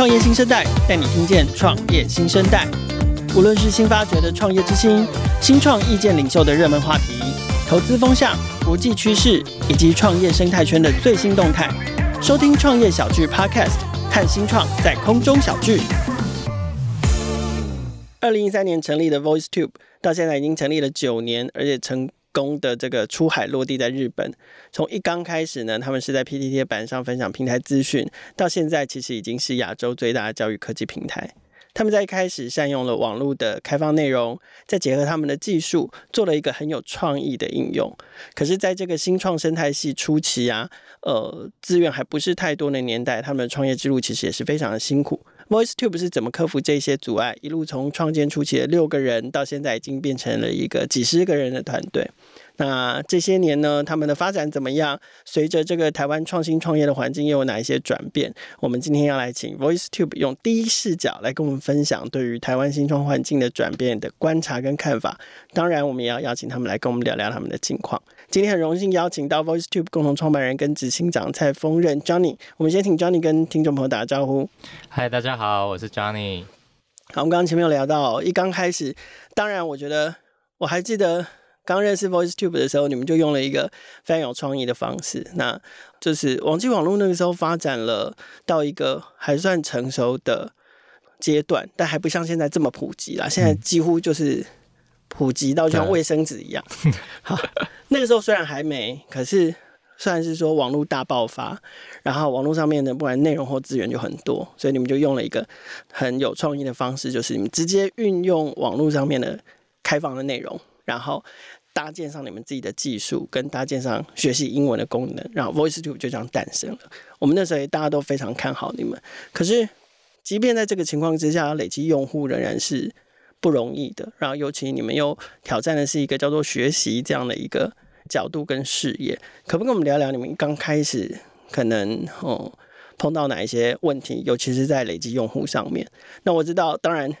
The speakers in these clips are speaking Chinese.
创业新生代带你听见创业新生代。无论是新发掘的创业之星、新创意见领袖的热门话题、投资风向、国际趋势以及创业生态圈的最新动态，收听创业小聚 Podcast，看新创在空中小聚。二零一三年成立的 VoiceTube，到现在已经成立了九年，而且成功的这个出海落地在日本，从一刚开始呢，他们是在 PTT 板上分享平台资讯，到现在其实已经是亚洲最大的教育科技平台。他们在一开始善用了网络的开放内容，再结合他们的技术，做了一个很有创意的应用。可是，在这个新创生态系初期啊，呃，资源还不是太多的年代，他们的创业之路其实也是非常的辛苦。VoiceTube 是怎么克服这些阻碍，一路从创建初期的六个人，到现在已经变成了一个几十个人的团队。那这些年呢，他们的发展怎么样？随着这个台湾创新创业的环境又有哪一些转变？我们今天要来请 VoiceTube 用第一视角来跟我们分享对于台湾新创环境的转变的观察跟看法。当然，我们也要邀请他们来跟我们聊聊他们的近况。今天很荣幸邀请到 VoiceTube 共同创办人跟执行长蔡丰任 Johnny。我们先请 Johnny 跟听众朋友打个招呼。嗨，大家好，我是 Johnny。好，我们刚刚前面有聊到，一刚开始，当然我觉得我还记得。刚认识 VoiceTube 的时候，你们就用了一个非常有创意的方式，那就是网际网络那个时候发展了到一个还算成熟的阶段，但还不像现在这么普及啦。现在几乎就是普及到像卫生纸一样。好，那个时候虽然还没，可是算是说网络大爆发，然后网络上面的不管内容或资源就很多，所以你们就用了一个很有创意的方式，就是你们直接运用网络上面的开放的内容。然后搭建上你们自己的技术，跟搭建上学习英文的功能，然后 VoiceTube 就这样诞生了。我们那时候大家都非常看好你们。可是，即便在这个情况之下，累积用户仍然是不容易的。然后，尤其你们又挑战的是一个叫做学习这样的一个角度跟视野，可不跟我们聊聊你们刚开始可能哦碰到哪一些问题，尤其是在累积用户上面？那我知道，当然，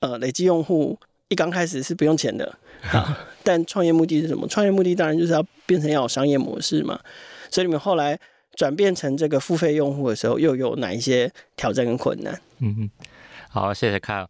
呃，累积用户一刚开始是不用钱的。好，但创业目的是什么？创业目的当然就是要变成要有商业模式嘛。所以你们后来转变成这个付费用户的时候，又有哪一些挑战跟困难？嗯嗯，好，谢谢看。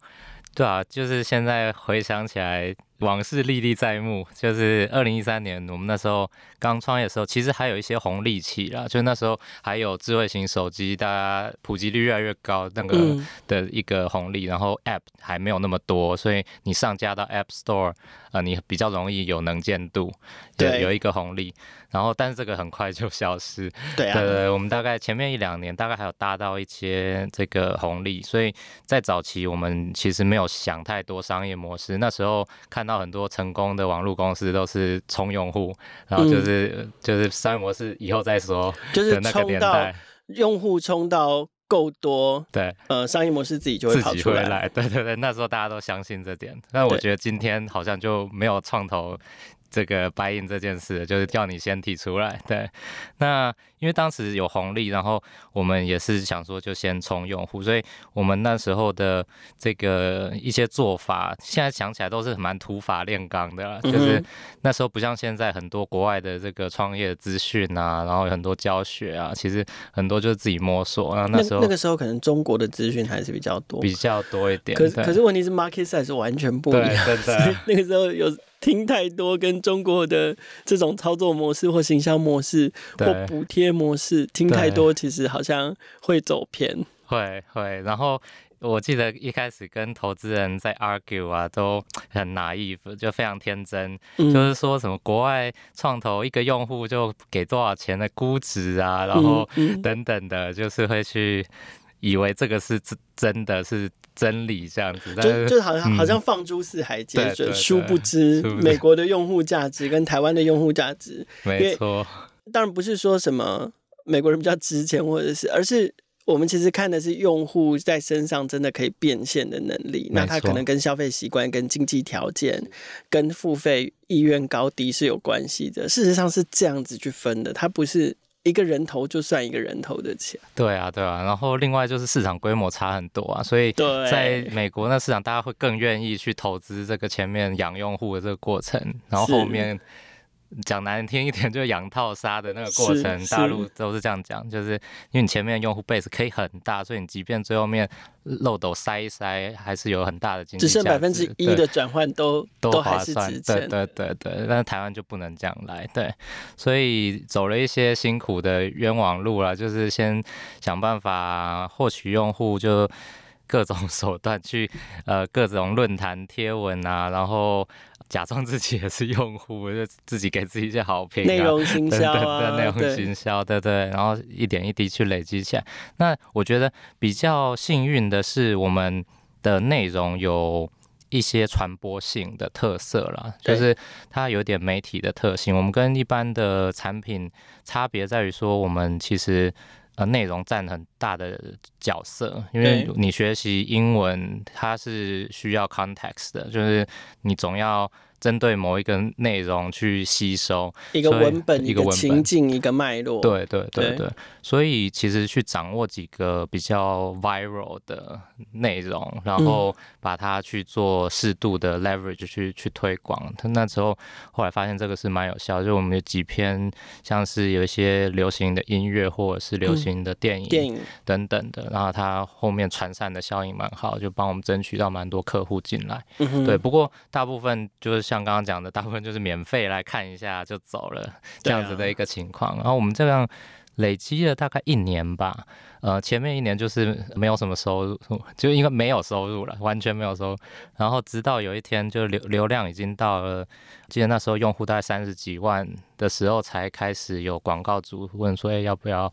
对啊，就是现在回想起来。往事历历在目，就是二零一三年我们那时候刚创业的时候，其实还有一些红利期啦，就那时候还有智慧型手机，大家普及率越来越高，那个的一个红利，然后 App 还没有那么多，所以你上架到 App Store，呃，你比较容易有能见度，对，有一个红利。然后，但是这个很快就消失。对啊，对对，我们大概前面一两年，大概还有搭到一些这个红利，所以在早期我们其实没有想太多商业模式。那时候看到很多成功的网络公司都是冲用户，然后就是、嗯、就是商业模式以后再说。就是那个年代，用户冲到够多，对，呃，商业模式自己就会跑出来。来对对对，那时候大家都相信这点，但我觉得今天好像就没有创投。这个 buy in 这件事，就是叫你先提出来。对，那因为当时有红利，然后我们也是想说就先冲用户，所以我们那时候的这个一些做法，现在想起来都是蛮土法炼钢的啦。就是那时候不像现在很多国外的这个创业资讯啊，然后有很多教学啊，其实很多就是自己摸索。然后那时候那，那个时候可能中国的资讯还是比较多，比较多一点。可是可是问题是 market size 完全不一样，对，真 的。那个时候有。听太多跟中国的这种操作模式或行销模式或补贴模式听太多，其实好像会走偏。会会，然后我记得一开始跟投资人在 argue 啊，都很 naive，就非常天真，嗯、就是说什么国外创投一个用户就给多少钱的估值啊，然后等等的，就是会去以为这个是真真的是。真理这样子，就就好像好像放诸四海皆准，殊不知 美国的用户价值跟台湾的用户价值，没错。当然不是说什么美国人比较值钱，或者是，而是我们其实看的是用户在身上真的可以变现的能力。那他可能跟消费习惯、跟经济条件、跟付费意愿高低是有关系的。事实上是这样子去分的，它不是。一个人头就算一个人头的钱，对啊，对啊。然后另外就是市场规模差很多啊，所以在美国那市场，大家会更愿意去投资这个前面养用户的这个过程，然后后面讲难听一点，就是养套杀的那个过程，大陆都是这样讲，就是因为你前面的用户 base 可以很大，所以你即便最后面漏斗塞一塞，还是有很大的经济。只剩百分之一的转换都都都还是值钱。对对对对，但是台湾就不能这样来，对，所以走了一些辛苦的冤枉路了，就是先想办法获取用户，就各种手段去 呃各种论坛贴文啊，然后。假装自己也是用户，就自己给自己一些好评、啊，内容行销啊，内容行销，对对，然后一点一滴去累积起来。那我觉得比较幸运的是，我们的内容有一些传播性的特色啦，就是它有点媒体的特性。我们跟一般的产品差别在于说，我们其实。呃，内容占很大的角色，因为你学习英文，它是需要 context 的，就是你总要。针对某一个内容去吸收一个文本、一个情境、一个脉络。对对对对，对，所以其实去掌握几个比较 viral 的内容，然后把它去做适度的 leverage 去去推广。他那时候后来发现这个是蛮有效，就我们有几篇像是有一些流行的音乐或者是流行的电影、电影等等的，然后它后面传散的效应蛮好，就帮我们争取到蛮多客户进来。对，不过大部分就是。像刚刚讲的，大部分就是免费来看一下就走了这样子的一个情况。然后我们这样累积了大概一年吧，呃，前面一年就是没有什么收入，就应该没有收入了，完全没有收入。然后直到有一天，就流流量已经到了，记得那时候用户大概三十几万的时候，才开始有广告主问说，哎，要不要？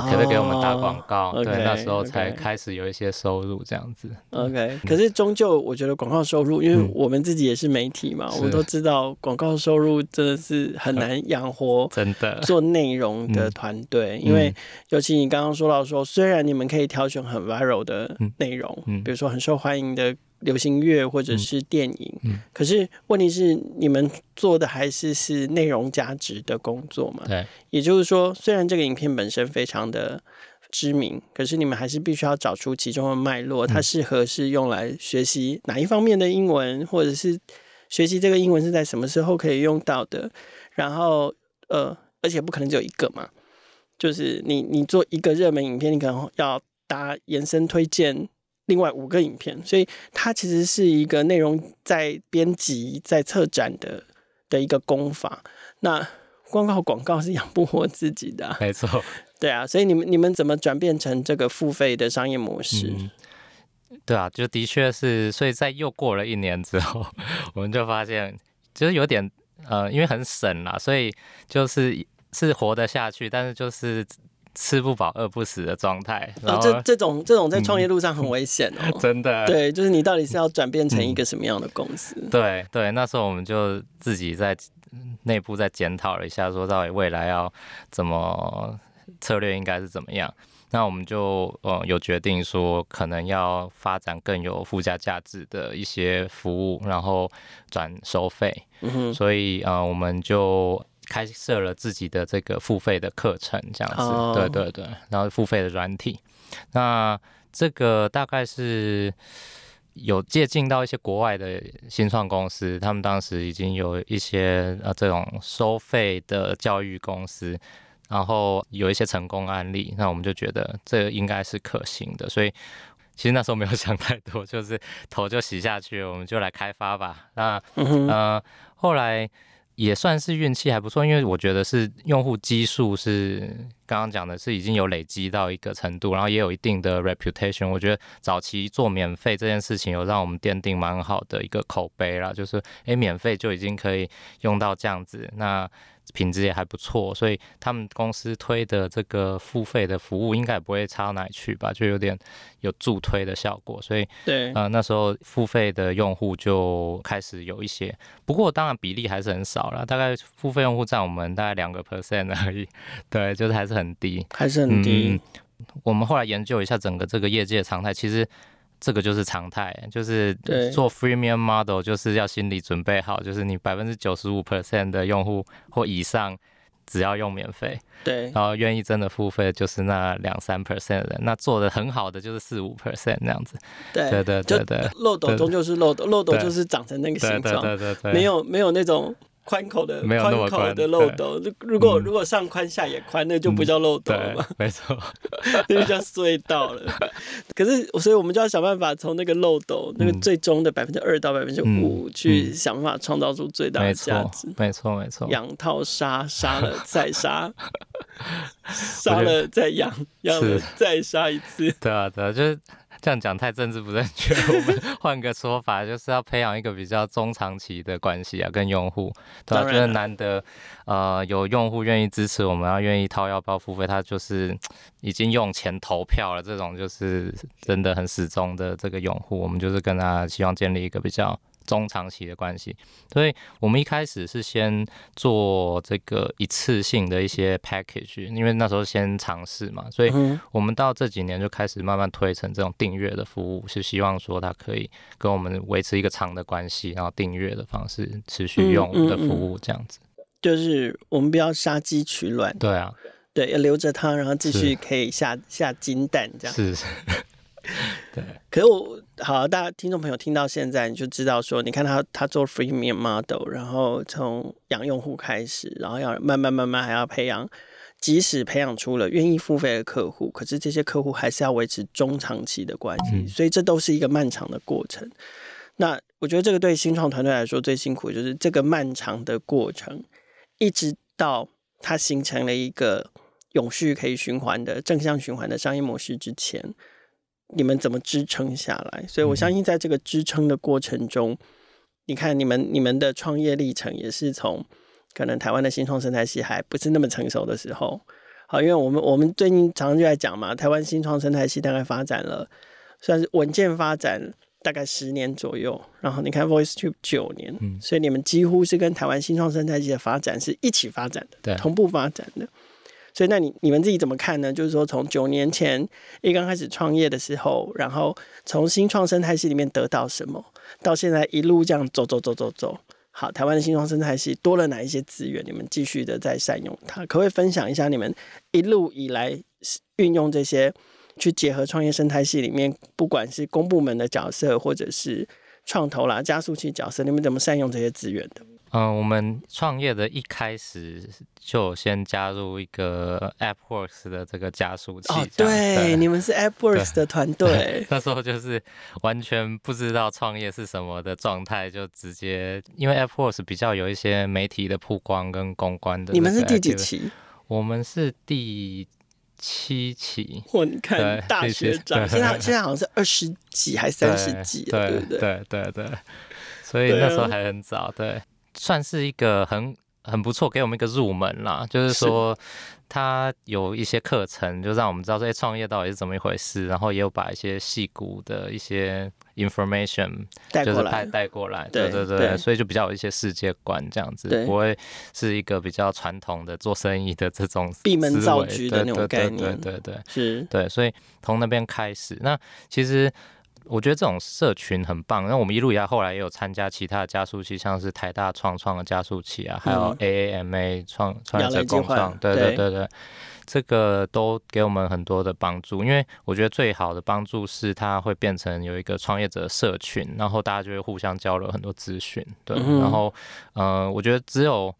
可不可以给我们打广告？Oh, okay, 对，那时候才开始有一些收入这样子。OK，可是终究我觉得广告收入，因为我们自己也是媒体嘛，嗯、我们都知道广告收入真的是很难养活 真的。做内容的团队，因为尤其你刚刚说到说，虽然你们可以挑选很 viral 的内容，比如说很受欢迎的。流行乐或者是电影，可是问题是你们做的还是是内容价值的工作嘛？对，也就是说，虽然这个影片本身非常的知名，可是你们还是必须要找出其中的脉络，它适合是用来学习哪一方面的英文，或者是学习这个英文是在什么时候可以用到的。然后，呃，而且不可能只有一个嘛，就是你你做一个热门影片，你可能要搭延伸推荐。另外五个影片，所以它其实是一个内容在编辑、在策展的的一个功法。那光靠广告是养不活自己的啊，没错。对啊，所以你们你们怎么转变成这个付费的商业模式？嗯，对啊，就的确是，所以在又过了一年之后，我们就发现，就是有点呃，因为很省啦，所以就是是活得下去，但是就是。吃不饱饿不死的状态，然后、哦、这这种这种在创业路上很危险哦、嗯，真的。对，就是你到底是要转变成一个什么样的公司？嗯、对对，那时候我们就自己在内部在检讨了一下，说到底未来要怎么策略应该是怎么样。那我们就呃有决定说，可能要发展更有附加价值的一些服务，然后转收费。嗯哼，所以呃我们就。开设了自己的这个付费的课程，这样子，oh. 对对对，然后付费的软体，那这个大概是有借鉴到一些国外的新创公司，他们当时已经有一些呃这种收费的教育公司，然后有一些成功案例，那我们就觉得这应该是可行的，所以其实那时候没有想太多，就是头就洗下去，我们就来开发吧。那嗯、mm -hmm. 呃，后来。也算是运气还不错，因为我觉得是用户基数是刚刚讲的是已经有累积到一个程度，然后也有一定的 reputation。我觉得早期做免费这件事情有让我们奠定蛮好的一个口碑啦，就是诶，免费就已经可以用到这样子，那。品质也还不错，所以他们公司推的这个付费的服务应该也不会差到哪里去吧，就有点有助推的效果。所以，对，呃，那时候付费的用户就开始有一些，不过当然比例还是很少了，大概付费用户占我们大概两个 percent 而已。对，就是还是很低，还是很低。嗯，我们后来研究一下整个这个业界常态，其实。这个就是常态，就是做 freemium model，就是要心理准备好，就是你百分之九十五 percent 的用户或以上，只要用免费，对，然后愿意真的付费就是那两三 percent 的人，那做的很好的就是四五 percent 那样子，对对对对对，漏斗终究是漏斗，漏斗就是长成那个形状，对对对对，对，没有没有那种宽口的没有那么宽口的漏斗。如果如果上宽下也宽，那就不叫漏斗了嘛。没错，那就叫隧道了。可是，所以我们就要想办法从那个漏斗那个最终的百分之二到百分之五去想办法创造出最大的价值。没错，没错。养套杀，杀了再杀，杀了再养，养了再杀一次。对啊，对啊，就是。这样讲太政治不正确，我们换个说法，就是要培养一个比较中长期的关系啊，跟用户，对吧？就是难得，呃，有用户愿意支持我们，要愿意掏腰包付费，他就是已经用钱投票了，这种就是真的很始终的这个用户，我们就是跟他希望建立一个比较。中长期的关系，所以我们一开始是先做这个一次性的一些 package，因为那时候先尝试嘛，所以我们到这几年就开始慢慢推成这种订阅的服务，是希望说它可以跟我们维持一个长的关系，然后订阅的方式持续用我们的服务这样子。嗯嗯嗯，就是我们不要杀鸡取卵，对啊，对，要留着它，然后继续可以下下金蛋这样。是是。对，可是我好，大家听众朋友听到现在你就知道说，你看他他做 freemium model，然后从养用户开始，然后要慢慢慢慢还要培养，即使培养出了愿意付费的客户，可是这些客户还是要维持中长期的关系，所以这都是一个漫长的过程。那我觉得这个对新创团队来说最辛苦的就是这个漫长的过程，一直到它形成了一个永续可以循环的正向循环的商业模式之前。你们怎么支撑下来？所以我相信，在这个支撑的过程中，嗯、你看你们你们的创业历程也是从可能台湾的新创生态系还不是那么成熟的时候，好，因为我们我们最近常常就在讲嘛，台湾新创生态系大概发展了算是稳健发展大概十年左右，然后你看 VoiceTube 九年，嗯、所以你们几乎是跟台湾新创生态系的发展是一起发展的，对，同步发展的。所以，那你你们自己怎么看呢？就是说，从九年前一刚开始创业的时候，然后从新创生态系里面得到什么，到现在一路这样走走走走走，好，台湾的新创生态系多了哪一些资源？你们继续的在善用它，可不可以分享一下你们一路以来运用这些去结合创业生态系里面，不管是公部门的角色，或者是创投啦、加速器角色，你们怎么善用这些资源的？嗯，我们创业的一开始就先加入一个 AppWorks 的这个加速器。哦，对，对你们是 AppWorks 的团队。那时候就是完全不知道创业是什么的状态，就直接因为 AppWorks 比较有一些媒体的曝光跟公关的。你们是第几期？我们是第七期。我看大学长，现在 现在好像是二十几还三十几，对不对？对对对，所以那时候还很早，对。算是一个很很不错，给我们一个入门啦。就是说，他有一些课程，就让我们知道这些创业到底是怎么一回事。然后也有把一些戏骨的一些 information 就是带带过来，对对对，所以就比较有一些世界观这样子，不会是一个比较传统的做生意的这种闭门造车的那种概念。对对对，是，对，所以从那边开始，那其实。我觉得这种社群很棒，那我们一路以来后来也有参加其他的加速器，像是台大创创的加速器啊，还有 AAMA 创创业者共创，对对对对，这个都给我们很多的帮助。因为我觉得最好的帮助是它会变成有一个创业者社群，然后大家就会互相交流很多资讯，对，然后嗯、呃，我觉得只有。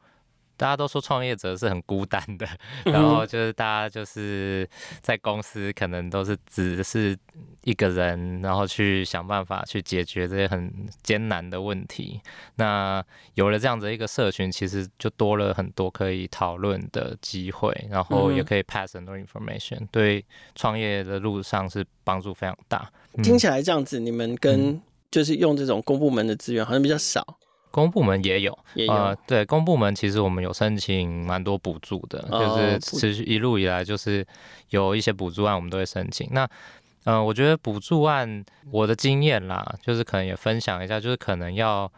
大家都说创业者是很孤单的，然后就是大家就是在公司可能都是只是一个人，然后去想办法去解决这些很艰难的问题。那有了这样子一个社群，其实就多了很多可以讨论的机会，然后也可以 pass 很多 information，对创业的路上是帮助非常大。听起来这样子，你们跟就是用这种公部门的资源好像比较少。公部门也有，也有呃，对，公部门其实我们有申请蛮多补助的，哦、就是持续一路以来就是有一些补助案，我们都会申请。那，嗯、呃，我觉得补助案我的经验啦，就是可能也分享一下，就是可能要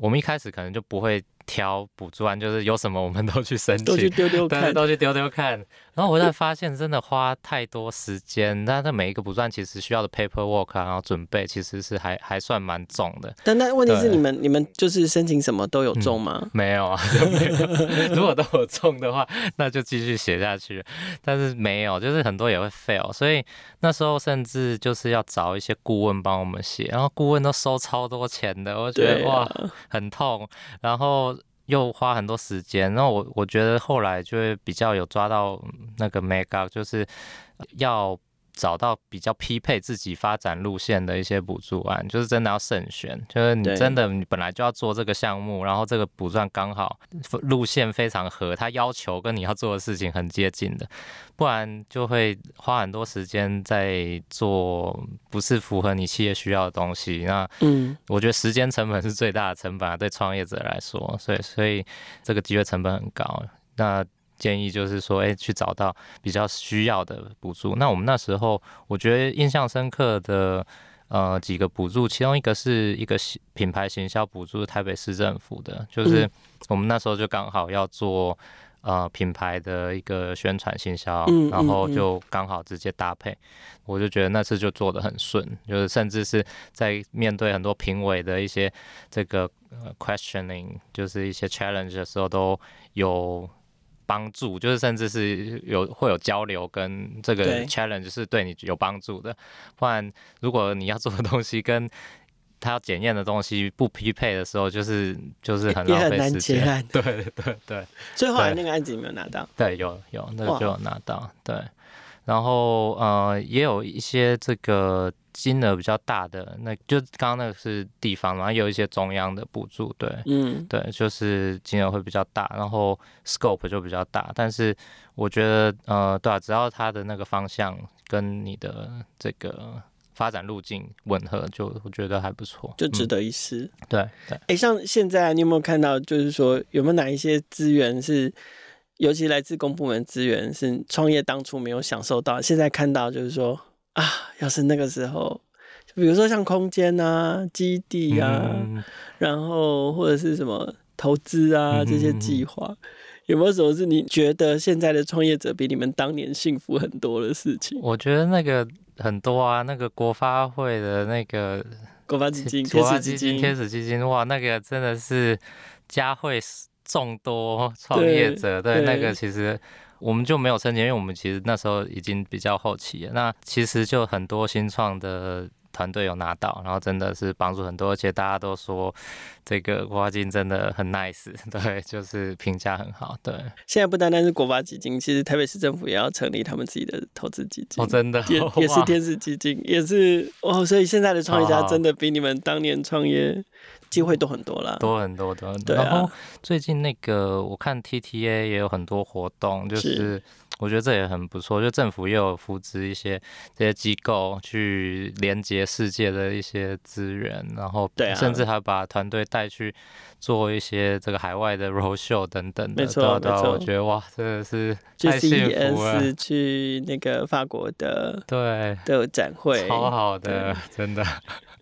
我们一开始可能就不会。挑补助案，就是有什么我们都去申请，都去丢丢看，都去丢丢看。然后我才发现，真的花太多时间。但是每一个补助案其实需要的 paperwork 啊，然后准备其实是还还算蛮重的。但那问题是，你们你们就是申请什么都有中吗？嗯、没有啊，没有。如果都有中的话，那就继续写下去。但是没有，就是很多也会 fail。所以那时候甚至就是要找一些顾问帮我们写，然后顾问都收超多钱的，我觉得、啊、哇很痛。然后。又花很多时间。那我我觉得后来就会比较有抓到那个 makeup，就是要。找到比较匹配自己发展路线的一些补助案，就是真的要慎选。就是你真的你本来就要做这个项目，然后这个补助案刚好路线非常合，他要求跟你要做的事情很接近的，不然就会花很多时间在做不是符合你企业需要的东西。那嗯，我觉得时间成本是最大的成本啊，对创业者来说，所以所以这个机会成本很高。那建议就是说，哎、欸，去找到比较需要的补助。那我们那时候，我觉得印象深刻的，呃，几个补助，其中一个是一个品牌行销补助，台北市政府的，就是我们那时候就刚好要做呃品牌的一个宣传行销，然后就刚好直接搭配，我就觉得那次就做的很顺，就是甚至是在面对很多评委的一些这个 questioning，就是一些 challenge 的时候都有。帮助就是，甚至是有会有交流，跟这个 challenge 是对你有帮助的。不然，如果你要做的东西跟他要检验的东西不匹配的时候，就是就是很浪费时间。对对对。最后来那个案子有没有拿到？对，有有，那个就有拿到。对。然后呃，也有一些这个金额比较大的，那就刚刚那个是地方，然后有一些中央的补助，对，嗯，对，就是金额会比较大，然后 scope 就比较大。但是我觉得呃，对啊，只要它的那个方向跟你的这个发展路径吻合，就我觉得还不错，就值得一试。嗯、对对。哎，像现在你有没有看到，就是说有没有哪一些资源是？尤其来自公部门资源是创业当初没有享受到，现在看到就是说啊，要是那个时候，比如说像空间啊、基地啊，嗯、然后或者是什么投资啊这些计划，嗯、有没有什么是你觉得现在的创业者比你们当年幸福很多的事情？我觉得那个很多啊，那个国发会的那个国发基金、国发基金、天使基金，哇，那个真的是嘉惠。众多创业者，对那个其实我们就没有申请，因为我们其实那时候已经比较后期了。那其实就很多新创的团队有拿到，然后真的是帮助很多，而且大家都说这个国发基金真的很 nice，对，就是评价很好。对，现在不单单是国发基金，其实台北市政府也要成立他们自己的投资基金。哦，真的，也 也是天使基金，也是哦。所以现在的创业家真的比你们当年创业。机会多很多了，多很多，多很多。然后最近那个我看 TTA 也有很多活动，就是我觉得这也很不错。就政府也有扶植一些这些机构去连接世界的一些资源，然后甚至还把团队带去做一些这个海外的 roadshow 等等的。没错，没错。我觉得哇，真的是 太幸福了。去那个法国的对的展会，超好的，真的。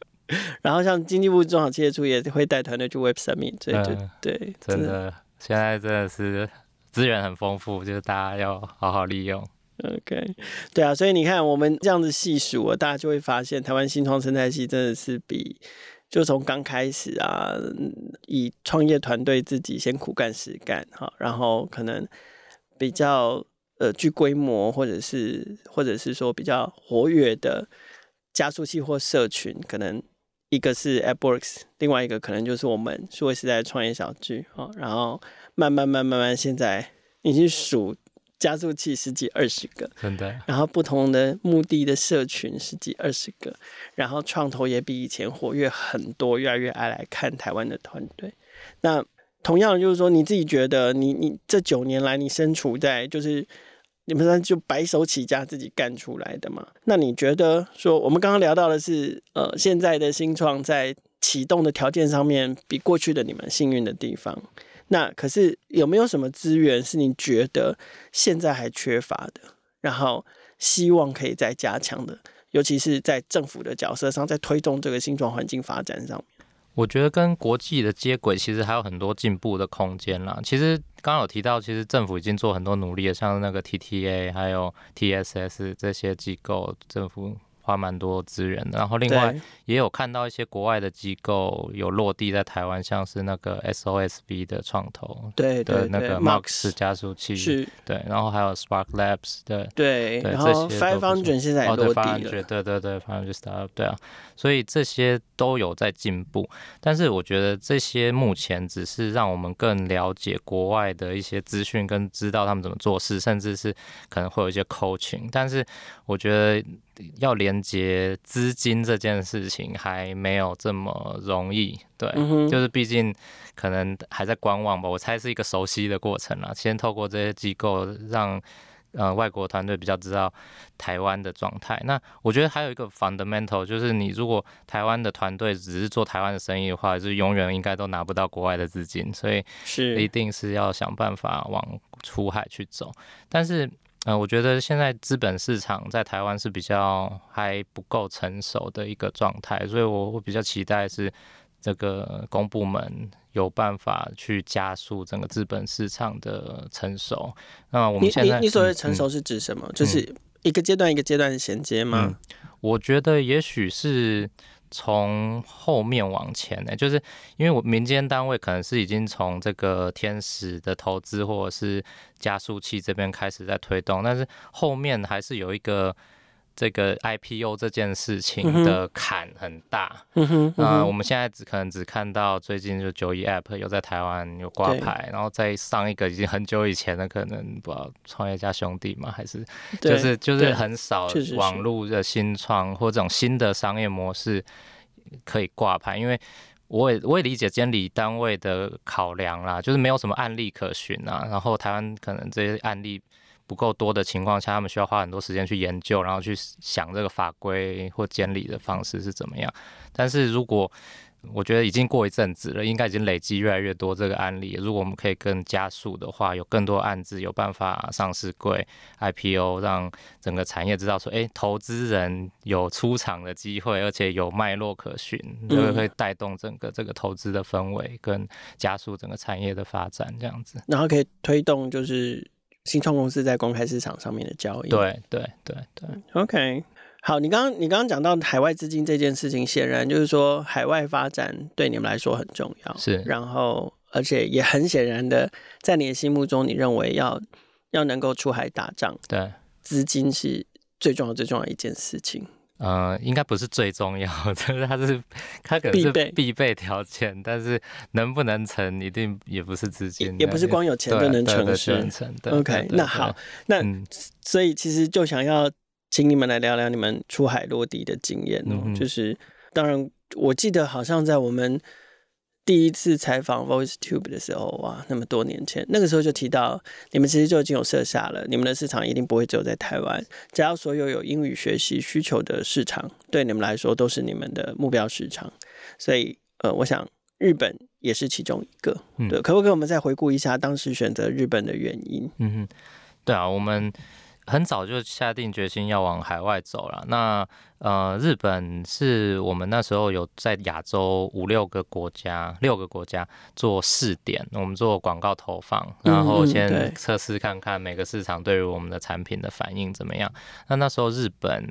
然后像经济部中小企业处也会带团队去 Web Summit，所以就、嗯、对，真的现在真的是资源很丰富，就是大家要好好利用。OK，对啊，所以你看我们这样子细数，大家就会发现台湾新创生态系真的是比就从刚开始啊，以创业团队自己先苦干实干哈，然后可能比较呃具规模或者是或者是说比较活跃的加速器或社群可能。一个是 AppWorks，另外一个可能就是我们数位时代创业小聚哈，然后慢慢慢慢慢，现在已经数加速器十几二十个，真的。然后不同的目的的社群十几二十个，然后创投也比以前活跃很多，越来越爱来看台湾的团队。那同样就是说，你自己觉得你你这九年来你身处在就是。你们说就白手起家自己干出来的嘛？那你觉得说我们刚刚聊到的是，呃，现在的新创在启动的条件上面比过去的你们幸运的地方。那可是有没有什么资源是你觉得现在还缺乏的，然后希望可以再加强的？尤其是在政府的角色上，在推动这个新创环境发展上面。我觉得跟国际的接轨，其实还有很多进步的空间啦。其实刚刚有提到，其实政府已经做很多努力了，像那个 TTA 还有 TSS 这些机构，政府花蛮多资源的。然后另外也有看到一些国外的机构有落地在台湾，像是那个 SOSB 的创投对的那个 Max 加速器是，对，然后还有 Spark Labs 的对，对，然后 Five Hundred 现在也落地了，对对对对，Five Hundred Startup 对啊，所以这些都有在进步。但是我觉得这些目前只是让我们更了解国外的一些资讯，跟知道他们怎么做事，甚至是可能会有一些 coaching。但是我觉得要连接资金这件事情还没有这么容易，对，嗯、就是毕竟可能还在观望吧。我猜是一个熟悉的过程啦，先透过这些机构让。呃，外国团队比较知道台湾的状态。那我觉得还有一个 fundamental，就是你如果台湾的团队只是做台湾的生意的话，就是永远应该都拿不到国外的资金，所以是一定是要想办法往出海去走。但是，呃，我觉得现在资本市场在台湾是比较还不够成熟的一个状态，所以我会比较期待是这个公部门。有办法去加速整个资本市场的成熟。那我们现在，你你，你所谓成熟是指什么？嗯、就是一个阶段一个阶段的衔接吗？嗯、我觉得也许是从后面往前呢、就是因为我民间单位可能是已经从这个天使的投资或者是加速器这边开始在推动，但是后面还是有一个。这个 IPO 这件事情的坎很大，嗯哼，呃，我们现在只可能只看到最近就九一 App 有在台湾有挂牌，然后再上一个已经很久以前的，可能不知道创业家兄弟嘛，还是就是就是很少网络的新创或这种新的商业模式可以挂牌，因为我也我也理解监理单位的考量啦，就是没有什么案例可循啊，然后台湾可能这些案例。不够多的情况下，他们需要花很多时间去研究，然后去想这个法规或监理的方式是怎么样。但是如果我觉得已经过一阵子了，应该已经累积越来越多这个案例。如果我们可以更加速的话，有更多案子有办法上市柜 IPO，让整个产业知道说，哎，投资人有出场的机会，而且有脉络可循，就会会带动整个这个投资的氛围，跟加速整个产业的发展，这样子。然后可以推动就是。新创公司在公开市场上面的交易，对对对对。OK，好，你刚刚你刚刚讲到海外资金这件事情，显然就是说海外发展对你们来说很重要，是。然后，而且也很显然的，在你的心目中，你认为要要能够出海打仗，对，资金是最重要最重要的一件事情。呃，应该不是最重要的，就是它是它可能是必备条件，但是能不能成，一定也不是资金，也不是光有钱就能成事。OK，那好，那、嗯、所以其实就想要请你们来聊聊你们出海落地的经验哦，嗯、就是当然我记得好像在我们。第一次采访 VoiceTube 的时候，哇，那么多年前，那个时候就提到，你们其实就已经有设下了，你们的市场一定不会只有在台湾，只要所有有英语学习需求的市场，对你们来说都是你们的目标市场。所以，呃，我想日本也是其中一个。嗯、对，可不可以我们再回顾一下当时选择日本的原因？嗯哼，对啊，我们。很早就下定决心要往海外走了。那呃，日本是我们那时候有在亚洲五六个国家、六个国家做试点，我们做广告投放，然后先测试看看每个市场对于我们的产品的反应怎么样。那那时候日本、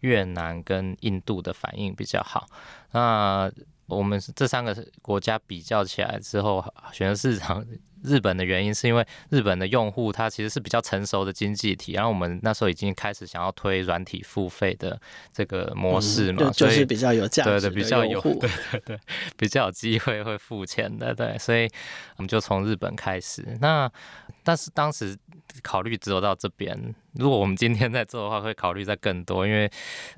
越南跟印度的反应比较好。那我们这三个国家比较起来之后，选择市场。日本的原因是因为日本的用户他其实是比较成熟的经济体，然后我们那时候已经开始想要推软体付费的这个模式嘛，嗯、就，就是比较有价值的，对对，比较有，对对对，比较有机会会付钱的，对，所以我们就从日本开始。那但是当时考虑只有到这边，如果我们今天在做的话，会考虑在更多，因为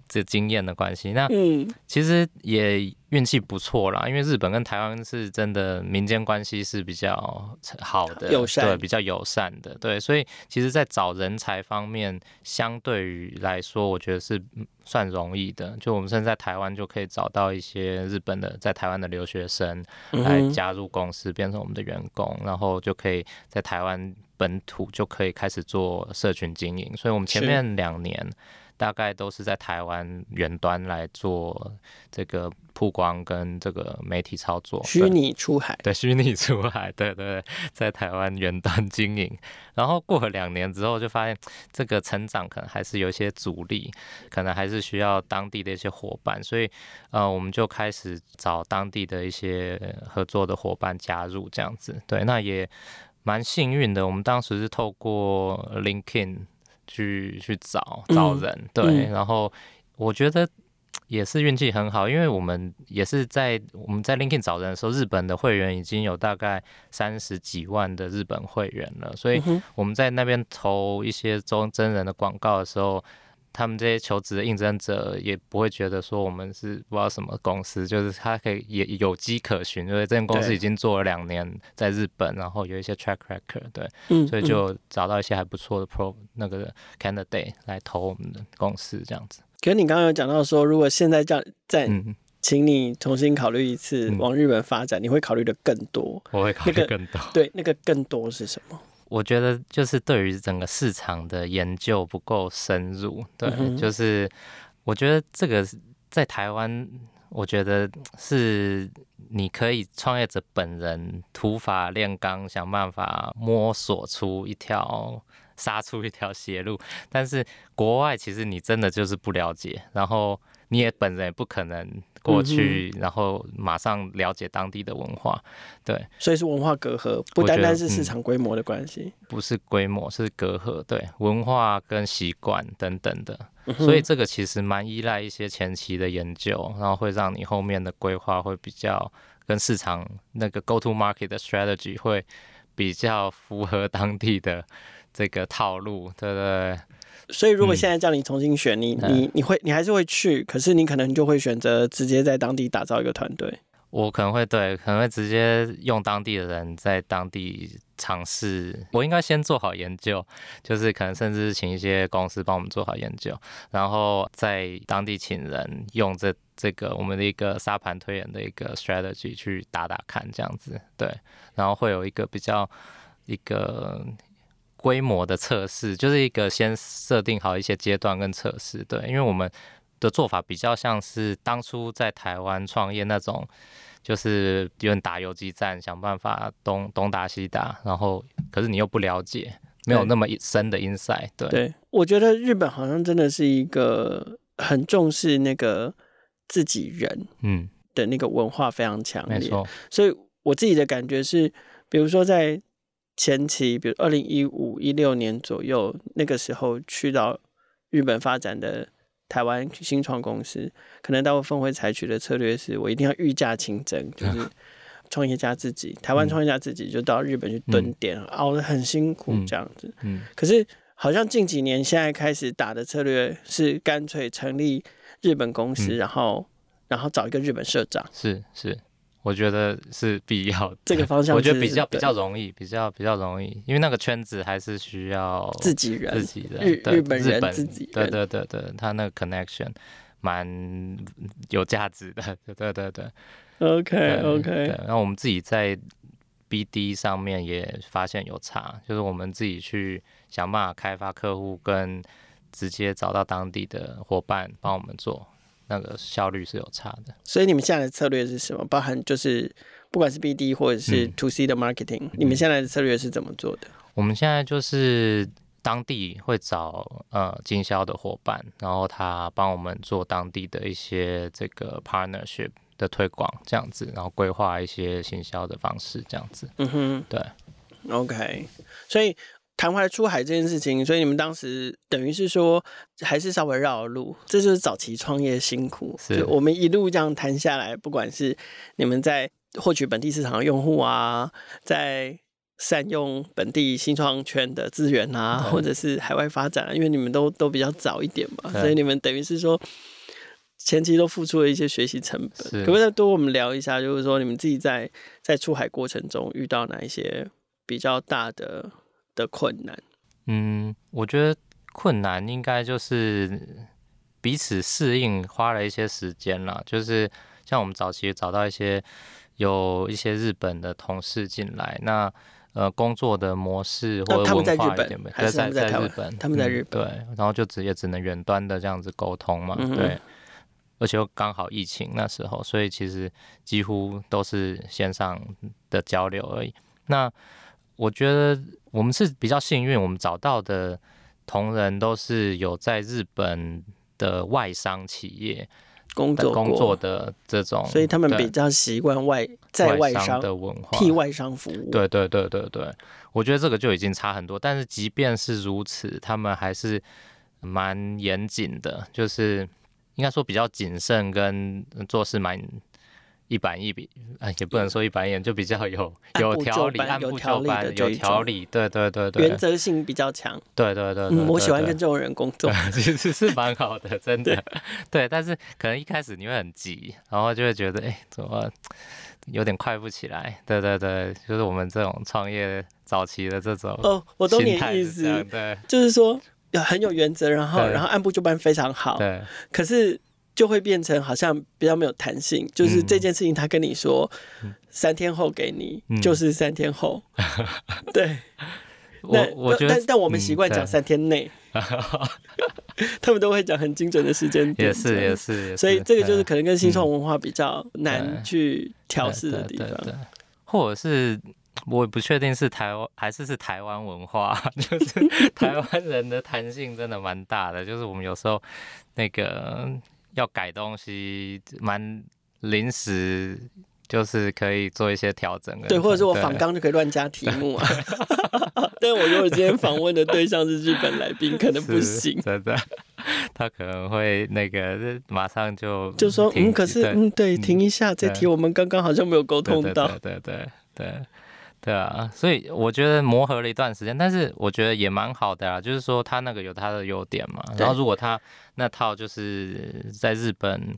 这经验的关系。那嗯，其实也。运气不错啦，因为日本跟台湾是真的民间关系是比较好的，友善，对，比较友善的，对，所以其实，在找人才方面，相对于来说，我觉得是算容易的。就我们现在在台湾就可以找到一些日本的在台湾的留学生来加入公司，变成我们的员工，然后就可以在台湾本土就可以开始做社群经营。所以我们前面两年。大概都是在台湾远端来做这个曝光跟这个媒体操作，虚拟出海，对，虚拟出海，对对对，在台湾远端经营。然后过了两年之后，就发现这个成长可能还是有一些阻力，可能还是需要当地的一些伙伴，所以呃，我们就开始找当地的一些合作的伙伴加入，这样子。对，那也蛮幸运的，我们当时是透过 LinkedIn 去去找找人，嗯、对，嗯、然后我觉得。也是运气很好，因为我们也是在我们在 LinkedIn 找人的时候，日本的会员已经有大概三十几万的日本会员了，所以我们在那边投一些中真人的广告的时候，他们这些求职的应征者也不会觉得说我们是不知道什么公司，就是他可以也有迹可循，因为这间公司已经做了两年在日本，然后有一些 track record，对，所以就找到一些还不错的 pro 那个 candidate 来投我们的公司这样子。可是你刚刚有讲到说，如果现在叫再请你重新考虑一次往日本发展，嗯、你会考虑的更多？我会考虑更多。那个、对，那个更多是什么？我觉得就是对于整个市场的研究不够深入。对，嗯、就是我觉得这个在台湾，我觉得是你可以创业者本人土法炼钢，想办法摸索出一条。杀出一条血路，但是国外其实你真的就是不了解，然后你也本人也不可能过去，然后马上了解当地的文化，对，所以是文化隔阂，不单单是市场规模的关系，嗯，不是规模是隔阂，对，文化跟习惯等等的，所以这个其实蛮依赖一些前期的研究，然后会让你后面的规划会比较跟市场那个 go to market 的 strategy 会比较符合当地的。这个套路，对不对？所以如果现在叫你重新选，你、嗯、你你会你还是会去，可是你可能就会选择直接在当地打造一个团队。我可能会对，可能会直接用当地的人在当地尝试。我应该先做好研究，就是可能甚至请一些公司帮我们做好研究，然后在当地请人用这这个我们的一个沙盘推演的一个 strategy 去打打看，这样子对，然后会有一个比较一个。规模的测试就是一个先设定好一些阶段跟测试，对，因为我们的做法比较像是当初在台湾创业那种，就是有人打游击战，想办法东东打西打，然后可是你又不了解，没有那么深的 insight，对。对，我觉得日本好像真的是一个很重视那个自己人，嗯，的那个文化非常强烈，嗯，没错。所以我自己的感觉是，比如说在。前期，比如二零一五一六年左右，那个时候去到日本发展的台湾新创公司，可能大部分会采取的策略是我一定要御驾亲征，就是 创业家自己，台湾创业家自己就到日本去蹲点，嗯、熬得很辛苦这样子。嗯嗯、可是好像近几年现在开始打的策略是干脆成立日本公司，嗯、然后然后找一个日本社长。是是。我觉得是必要的，这个方向我觉得比较比较容易，比较比较容易，因为那个圈子还是需要自己人，自己人，日日本人自己人，对对对对，他那个 connection 蛮有价值的，对对对对。OK OK，然后我们自己在 BD 上面也发现有差，就是我们自己去想办法开发客户，跟直接找到当地的伙伴帮我们做。那个效率是有差的，所以你们现在的策略是什么？包含就是不管是 BD 或者是 To C 的 marketing，、嗯、你们现在的策略是怎么做的？我们现在就是当地会找呃经销的伙伴，然后他帮我们做当地的一些这个 partnership 的推广，这样子，然后规划一些行销的方式，这样子。嗯哼，对，OK，所以。谈回来出海这件事情，所以你们当时等于是说，还是稍微绕了路，这就是早期创业辛苦。是就我们一路这样谈下来，不管是你们在获取本地市场的用户啊，在善用本地新创圈的资源啊，或者是海外发展，因为你们都都比较早一点嘛，所以你们等于是说前期都付出了一些学习成本。可不可以再多我们聊一下，就是说你们自己在在出海过程中遇到哪一些比较大的？的困难，嗯，我觉得困难应该就是彼此适应，花了一些时间啦。就是像我们早期找到一些有一些日本的同事进来，那呃工作的模式或者文化一点，还是在在日本，他们在日本，对，然后就直接只能远端的这样子沟通嘛，对。而且又刚好疫情那时候，所以其实几乎都是线上的交流而已。那我觉得我们是比较幸运，我们找到的同仁都是有在日本的外商企业工作工作的这种，所以他们比较习惯外在外商的文化，替外商服务。对对对对对，我觉得这个就已经差很多。但是即便是如此，他们还是蛮严谨的，就是。应该说比较谨慎，跟做事蛮一板一笔，哎，也不能说一板一眼，就比较有有条理，按部就班，有条理，对对对对，原则性比较强，对对对，嗯，我喜欢跟这种人工作，其实是蛮好的，真的，对，但是可能一开始你会很急，然后就会觉得，哎，怎么有点快不起来？对对对，就是我们这种创业早期的这种，哦，我懂你意思，对，就是说。很有原则，然后然后按部就班非常好。对。可是就会变成好像比较没有弹性，就是这件事情他跟你说三天后给你，就是三天后。对。我我觉得，但但我们习惯讲三天内。他们都会讲很精准的时间点。也是也是。所以这个就是可能跟新创文化比较难去调试的地方。或者是。我也不确定是台湾还是是台湾文化，就是台湾人的弹性真的蛮大的，就是我们有时候那个要改东西蛮临时，就是可以做一些调整。对，或者是我访纲就可以乱加题目啊。但我如果今天访问的对象是日本来宾，可能不行。真的，他可能会那个马上就就说嗯，可是嗯，对，停一下，这题我们刚刚好像没有沟通到。对对对对。对啊，所以我觉得磨合了一段时间，但是我觉得也蛮好的啊。就是说他那个有他的优点嘛，然后如果他那套就是在日本，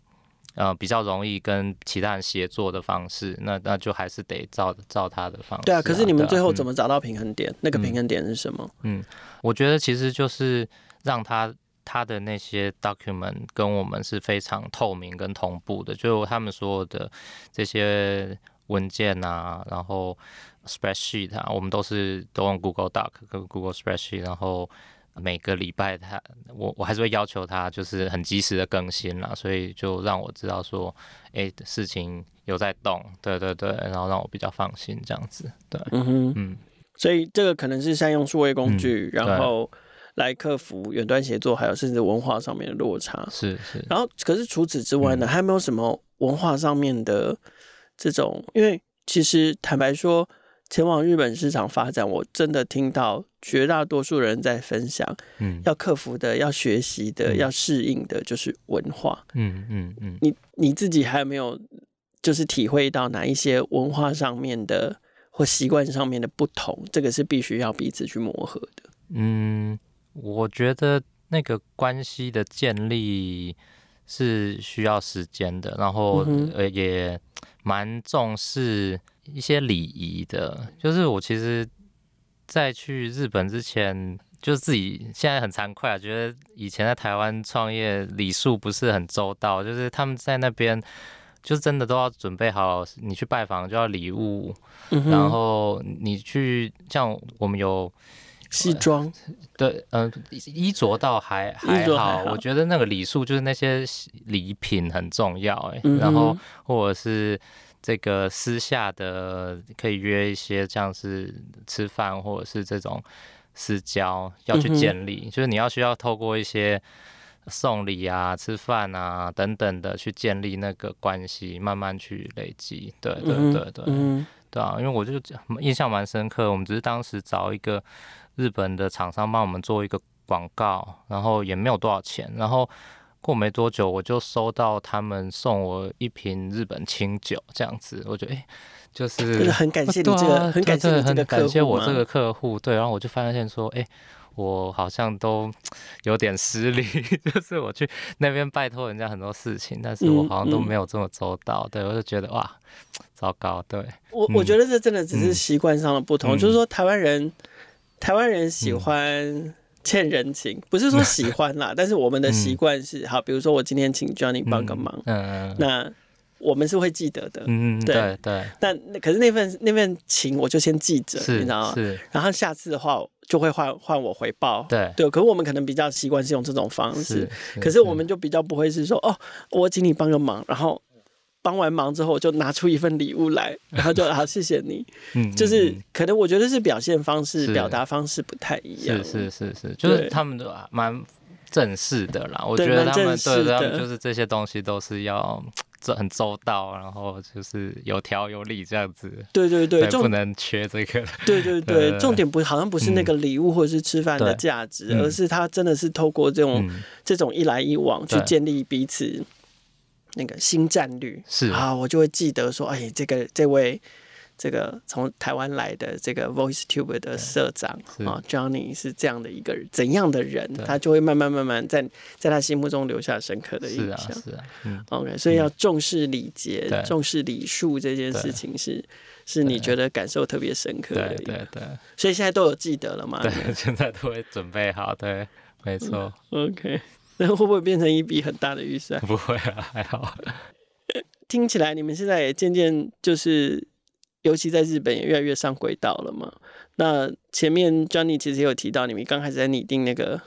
呃，比较容易跟其他人协作的方式，那那就还是得照照他的方式啊。对啊，可是你们最后怎么找到平衡点？嗯，那个平衡点是什么？嗯，我觉得其实就是让他他的那些 document 跟我们是非常透明跟同步的，就他们所有的这些文件啊，然后。Spreadsheet 啊，我们都是都用 Google Doc 跟 Google Spreadsheet，然后每个礼拜他我我还是会要求他就是很及时的更新啦，所以就让我知道说，哎，事情有在动，对对对，然后让我比较放心这样子，对，嗯哼，嗯，所以这个可能是善用数位工具，嗯、然后来克服远端协作，还有甚至文化上面的落差，是是，然后可是除此之外呢，嗯、还有没有什么文化上面的这种？因为其实坦白说。前往日本市场发展，我真的听到绝大多数人在分享，嗯，要克服的、要学习的、嗯、要适应的，就是文化，嗯嗯嗯。你你自己还有没有就是体会到哪一些文化上面的或习惯上面的不同？这个是必须要彼此去磨合的。嗯，我觉得那个关系的建立是需要时间的，然后呃也蛮重视。一些礼仪的，就是我其实，在去日本之前，就自己现在很惭愧啊，觉得以前在台湾创业礼数不是很周到，就是他们在那边，就真的都要准备好，你去拜访就要礼物，嗯、然后你去像我们有西装，对，嗯、呃，衣着倒还还好，还好我觉得那个礼数就是那些礼品很重要，哎，嗯、然后或者是。这个私下的可以约一些，像是吃饭或者是这种私交要去建立，嗯、就是你要需要透过一些送礼啊、吃饭啊等等的去建立那个关系，慢慢去累积。对对对对，对啊，因为我就印象蛮深刻，我们只是当时找一个日本的厂商帮我们做一个广告，然后也没有多少钱，然后。过没多久，我就收到他们送我一瓶日本清酒，这样子，我觉得哎，就是很感谢你这个，很感谢你这个感谢我这个客户，对，然后我就发现说，哎，我好像都有点失礼，就是我去那边拜托人家很多事情，但是我好像都没有这么周到，对，我就觉得哇，糟糕，对，我我觉得这真的只是习惯上的不同，就是说台湾人，台湾人喜欢。欠人情不是说喜欢啦，但是我们的习惯是好，比如说我今天请 Johnny 帮个忙，嗯，那我们是会记得的。嗯，对对。对但可是那份那份情，我就先记着，你知道吗？是。然后下次的话，就会换换我回报。对对。可是我们可能比较习惯是用这种方式，可是我们就比较不会是说，哦，我请你帮个忙，然后。帮完忙之后，我就拿出一份礼物来，然后就好谢谢你。嗯，就是可能我觉得是表现方式、表达方式不太一样。是是是是，就是他们都蛮正式的啦。我觉得他们对他们就是这些东西都是要 这很周到，然后就是有条有理这样子。对对对，不能缺这个。对对对，重点不好像不是那个礼物或者是吃饭的价值，而是他真的是透过这种这种一来一往去建立彼此。那个新战略是啊，我就会记得说，哎，这个这位这个从台湾来的这个 VoiceTube 的社长啊，Johnny 是这样的一个人怎样的人，他就会慢慢慢慢在在他心目中留下深刻的印象。是啊，嗯，OK，所以要重视礼节、重视礼数这件事情是是你觉得感受特别深刻的。对对对，所以现在都有记得了吗？对，现在都会准备好。对，没错。OK。那会不会变成一笔很大的预算？不会啊，还好。听起来你们现在也渐渐就是，尤其在日本也越来越上轨道了嘛。那前面 Johnny 其实也有提到，你们刚开始在拟定那个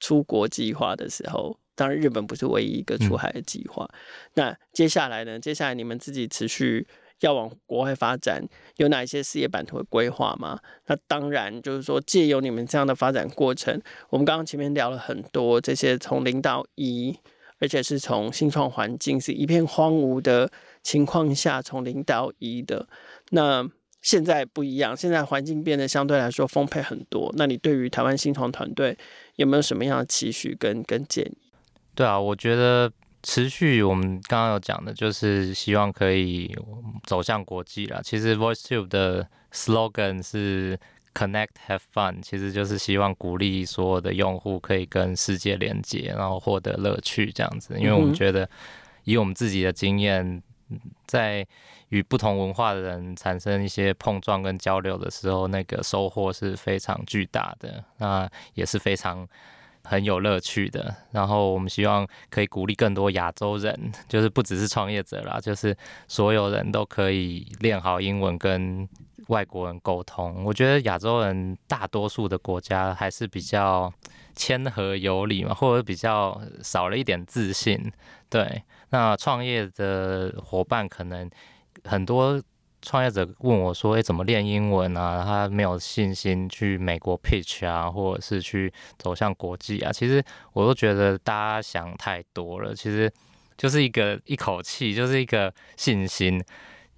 出国计划的时候，当然日本不是唯一一个出海的计划。嗯、那接下来呢？接下来你们自己持续。要往国外发展，有哪一些事业版图的规划吗？那当然就是说，借由你们这样的发展过程，我们刚刚前面聊了很多这些从零到一，而且是从新创环境是一片荒芜的情况下从零到一的。那现在不一样，现在环境变得相对来说丰沛很多。那你对于台湾新创团队有没有什么样的期许跟跟建议？对啊，我觉得。持续，我们刚刚有讲的，就是希望可以走向国际啦。其实 VoiceTube 的 slogan 是 Connect Have Fun，其实就是希望鼓励所有的用户可以跟世界连接，然后获得乐趣这样子。因为我们觉得，以我们自己的经验，在与不同文化的人产生一些碰撞跟交流的时候，那个收获是非常巨大的，那也是非常。很有乐趣的，然后我们希望可以鼓励更多亚洲人，就是不只是创业者啦，就是所有人都可以练好英文跟外国人沟通。我觉得亚洲人大多数的国家还是比较谦和有礼嘛，或者比较少了一点自信。对，那创业的伙伴可能很多。创业者问我说：“诶，怎么练英文啊？他没有信心去美国 pitch 啊，或者是去走向国际啊。”其实我都觉得大家想太多了。其实就是一个一口气，就是一个信心。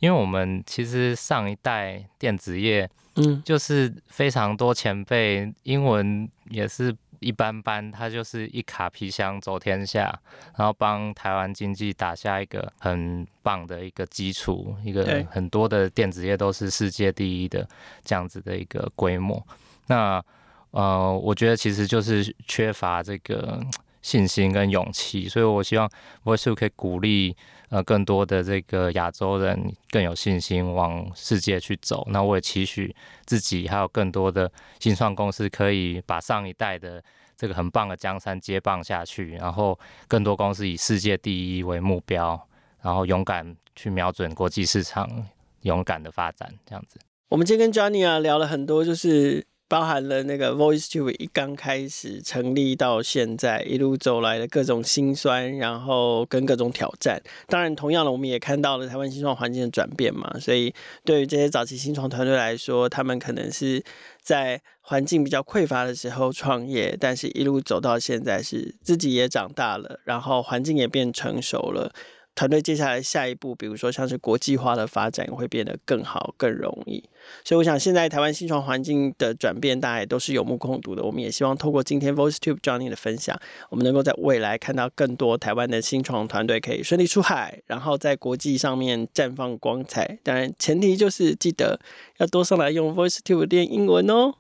因为我们其实上一代电子业，嗯，就是非常多前辈英文也是。一般般，他就是一卡皮箱走天下，然后帮台湾经济打下一个很棒的一个基础，一个很多的电子业都是世界第一的这样子的一个规模。那呃，我觉得其实就是缺乏这个信心跟勇气，所以我希望 VoiceTube 可以鼓励。呃，更多的这个亚洲人更有信心往世界去走。那我也期许自己还有更多的新创公司可以把上一代的这个很棒的江山接棒下去，然后更多公司以世界第一为目标，然后勇敢去瞄准国际市场，勇敢的发展这样子。我们今天跟 Johnny 啊聊了很多，就是。包含了那个 VoiceTube 一刚开始成立到现在一路走来的各种辛酸，然后跟各种挑战。当然，同样的，我们也看到了台湾新创环境的转变嘛。所以，对于这些早期新创团队来说，他们可能是在环境比较匮乏的时候创业，但是一路走到现在，是自己也长大了，然后环境也变成熟了。团队接下来下一步，比如说像是国际化的发展，会变得更好、更容易。所以，我想现在台湾新创环境的转变，大家也都是有目共睹的。我们也希望透过今天 VoiceTube Johnny 的分享，我们能够在未来看到更多台湾的新创团队可以顺利出海，然后在国际上面绽放光彩。当然，前提就是记得要多上来用 VoiceTube 练英文哦。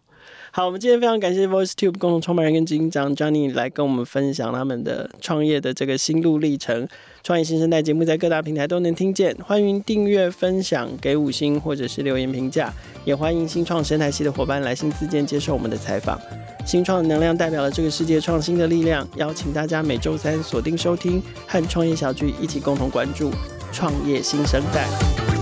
好，我们今天非常感谢 VoiceTube 共同创办人跟执行长 Johnny 来跟我们分享他们的创业的这个心路历程。创业新生代节目在各大平台都能听见，欢迎订阅、分享、给五星或者是留言评价，也欢迎新创生态系的伙伴来信自荐接受我们的采访。新创的能量代表了这个世界创新的力量，邀请大家每周三锁定收听，和创业小聚一起共同关注。创业新生代。